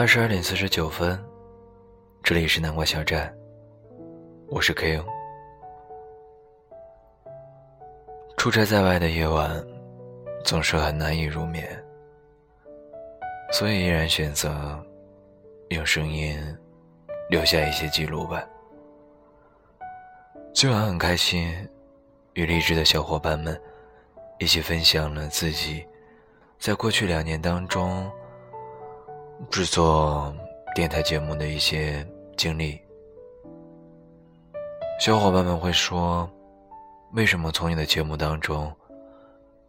二十二点四十九分，这里是南瓜小站，我是 K。出差在外的夜晚，总是很难以入眠，所以依然选择用声音留下一些记录吧。今晚很开心，与励志的小伙伴们一起分享了自己在过去两年当中。制作电台节目的一些经历，小伙伴们会说：“为什么从你的节目当中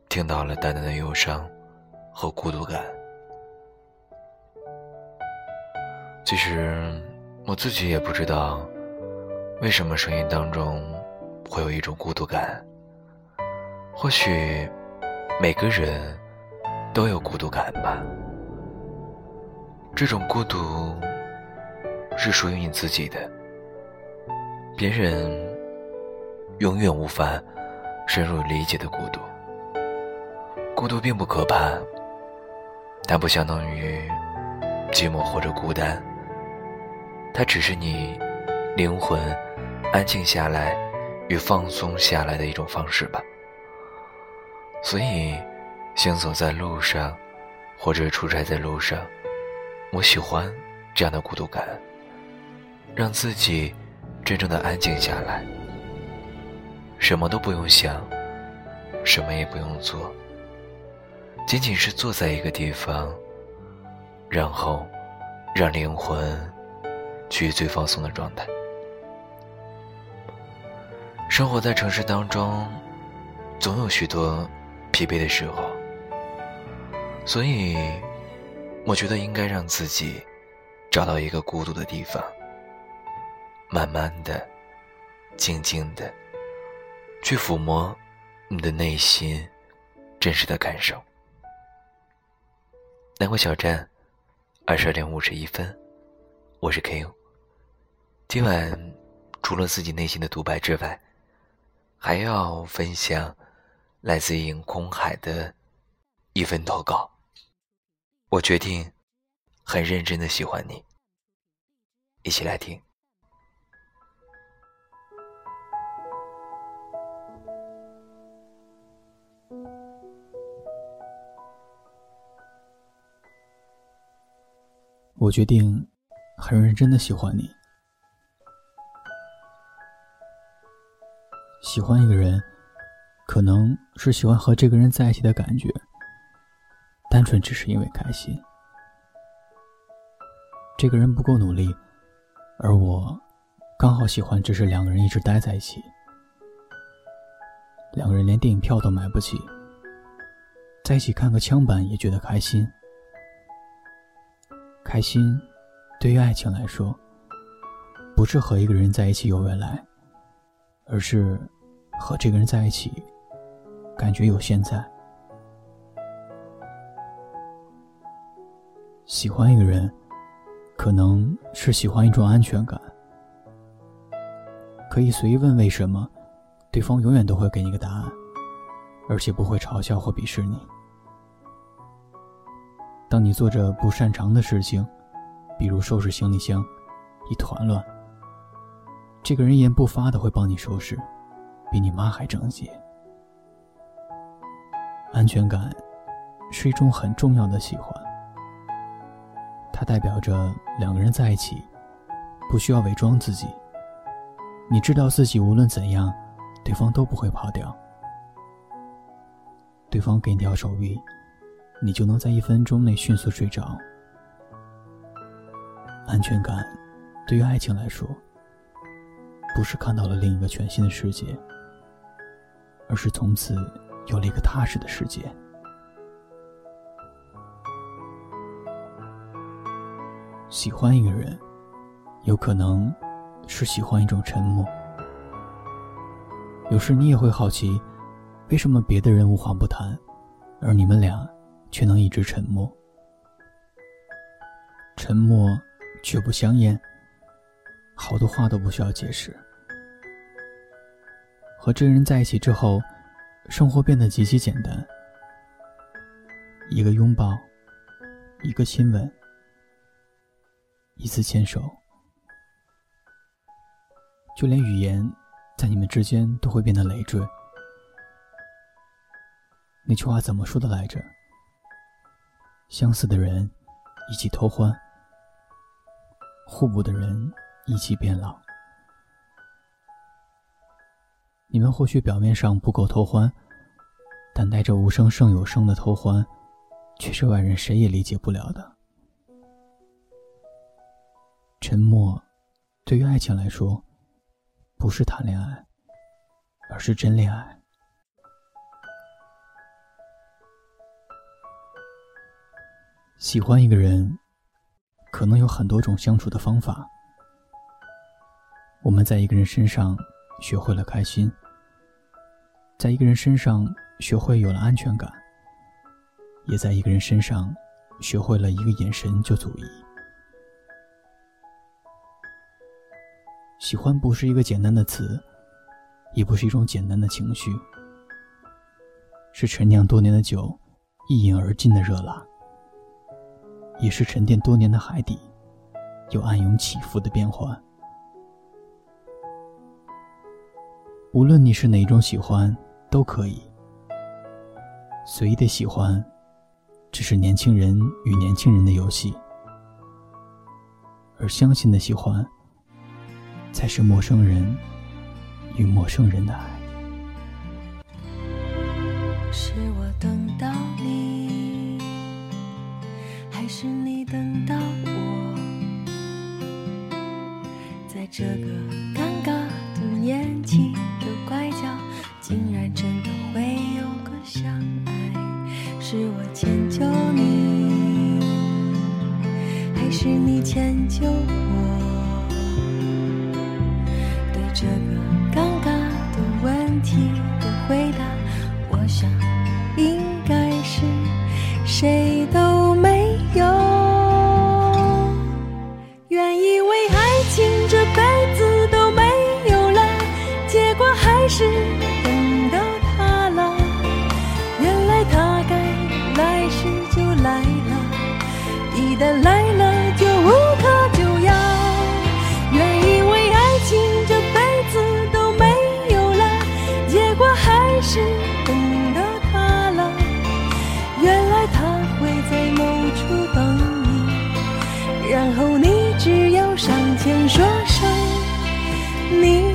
听到了淡淡的忧伤和孤独感？”其实我自己也不知道，为什么声音当中会有一种孤独感。或许每个人都有孤独感吧。这种孤独是属于你自己的，别人永远无法深入理解的孤独。孤独并不可怕，但不相当于寂寞或者孤单，它只是你灵魂安静下来与放松下来的一种方式吧。所以，行走在路上，或者出差在路上。我喜欢这样的孤独感，让自己真正的安静下来，什么都不用想，什么也不用做，仅仅是坐在一个地方，然后让灵魂趋于最放松的状态。生活在城市当中，总有许多疲惫的时候，所以。我觉得应该让自己找到一个孤独的地方，慢慢的、静静的去抚摸你的内心真实的感受。南国小站，二十二点五十一分，我是 K。今晚除了自己内心的独白之外，还要分享来自于空海的一份投稿。我决定很认真的喜欢你，一起来听。我决定很认真的喜欢你。喜欢一个人，可能是喜欢和这个人在一起的感觉。单纯只是因为开心，这个人不够努力，而我刚好喜欢，只是两个人一直待在一起，两个人连电影票都买不起，在一起看个枪版也觉得开心。开心，对于爱情来说，不是和一个人在一起有未来，而是和这个人在一起，感觉有现在。喜欢一个人，可能是喜欢一种安全感，可以随意问为什么，对方永远都会给你个答案，而且不会嘲笑或鄙视你。当你做着不擅长的事情，比如收拾行李箱，一团乱，这个人一言不发的会帮你收拾，比你妈还整洁。安全感是一种很重要的喜欢。它代表着两个人在一起，不需要伪装自己。你知道自己无论怎样，对方都不会跑掉。对方给你条手臂，你就能在一分钟内迅速睡着。安全感，对于爱情来说，不是看到了另一个全新的世界，而是从此有了一个踏实的世界。喜欢一个人，有可能是喜欢一种沉默。有时你也会好奇，为什么别的人无话不谈，而你们俩却能一直沉默？沉默却不香烟，好多话都不需要解释。和这个人在一起之后，生活变得极其简单，一个拥抱，一个亲吻。一次牵手，就连语言在你们之间都会变得累赘。那句话怎么说的来着？相似的人一起偷欢，互补的人一起变老。你们或许表面上不够偷欢，但带着无声胜有声的偷欢，却是外人谁也理解不了的。沉默，对于爱情来说，不是谈恋爱，而是真恋爱。喜欢一个人，可能有很多种相处的方法。我们在一个人身上学会了开心。在一个人身上学会有了安全感，也在一个人身上学会了一个眼神就足矣。喜欢不是一个简单的词，也不是一种简单的情绪，是陈酿多年的酒一饮而尽的热辣，也是沉淀多年的海底有暗涌起伏的变幻。无论你是哪一种喜欢。都可以，随意的喜欢，只是年轻人与年轻人的游戏；而相信的喜欢，才是陌生人与陌生人的爱。是我等到你，还是你等到我？在这个尴尬的年纪的拐角。竟然真的会有个相爱，是我迁就你，还是你迁就不懂你，然后你只要上前说声你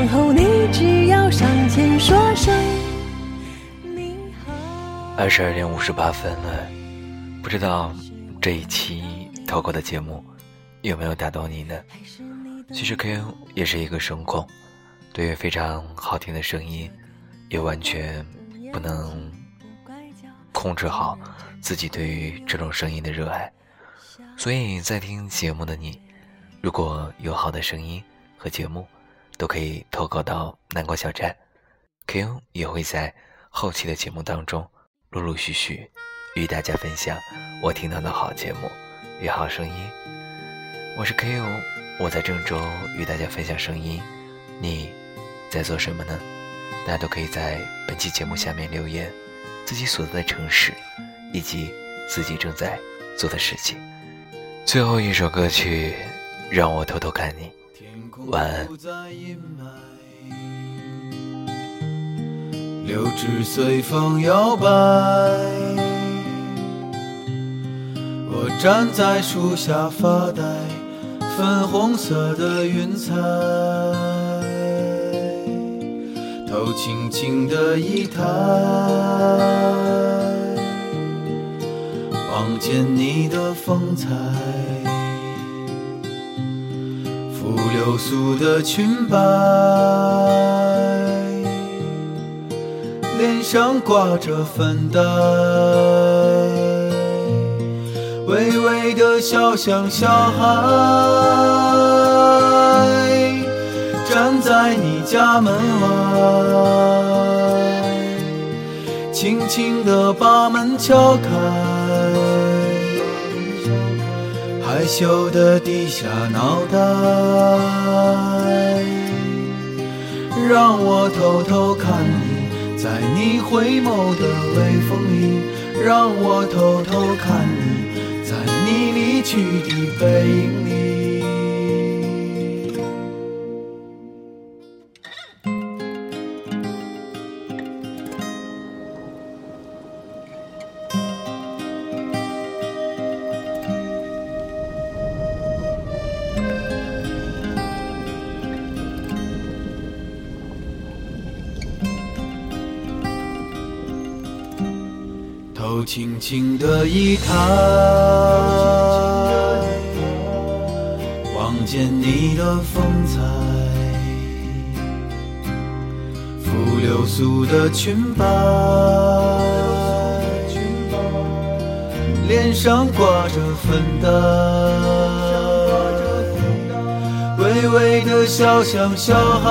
然后你只要上前说声。二十二点五十八分了，不知道这一期投稿的节目有没有打动你呢？其实 Q 也是一个声控，对于非常好听的声音，也完全不能控制好自己对于这种声音的热爱。所以在听节目的你，如果有好的声音和节目，都可以投稿到南瓜小站，Q 也会在后期的节目当中。陆陆续续与大家分享我听到的好节目与好声音。我是 K.O，我在郑州与大家分享声音。你在做什么呢？大家都可以在本期节目下面留言自己所在的城市以及自己正在做的事情。最后一首歌曲，让我偷偷看你。晚安。柳枝随风摇摆。我站在树下发呆，粉红色的云彩，头轻轻的一抬，望见你的风采。流苏的裙摆，脸上挂着粉黛，微微的笑像小孩，站在你家门外，轻轻地把门敲开。羞的低下脑袋，让我偷偷看你，在你回眸的微风里，让我偷偷看你，在你离去的背影里。轻轻的一抬，望见你的风采，拂流苏的裙摆，脸上挂着粉黛，微微的笑像小孩。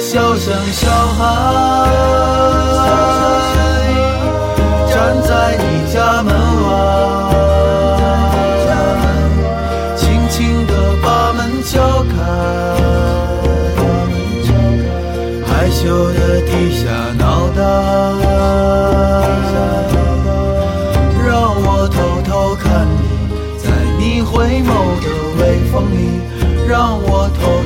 小声小孩站在你家门外，轻轻地把门敲开，害羞的低下脑袋，让我偷偷看你，在你回眸的微风里，让我偷。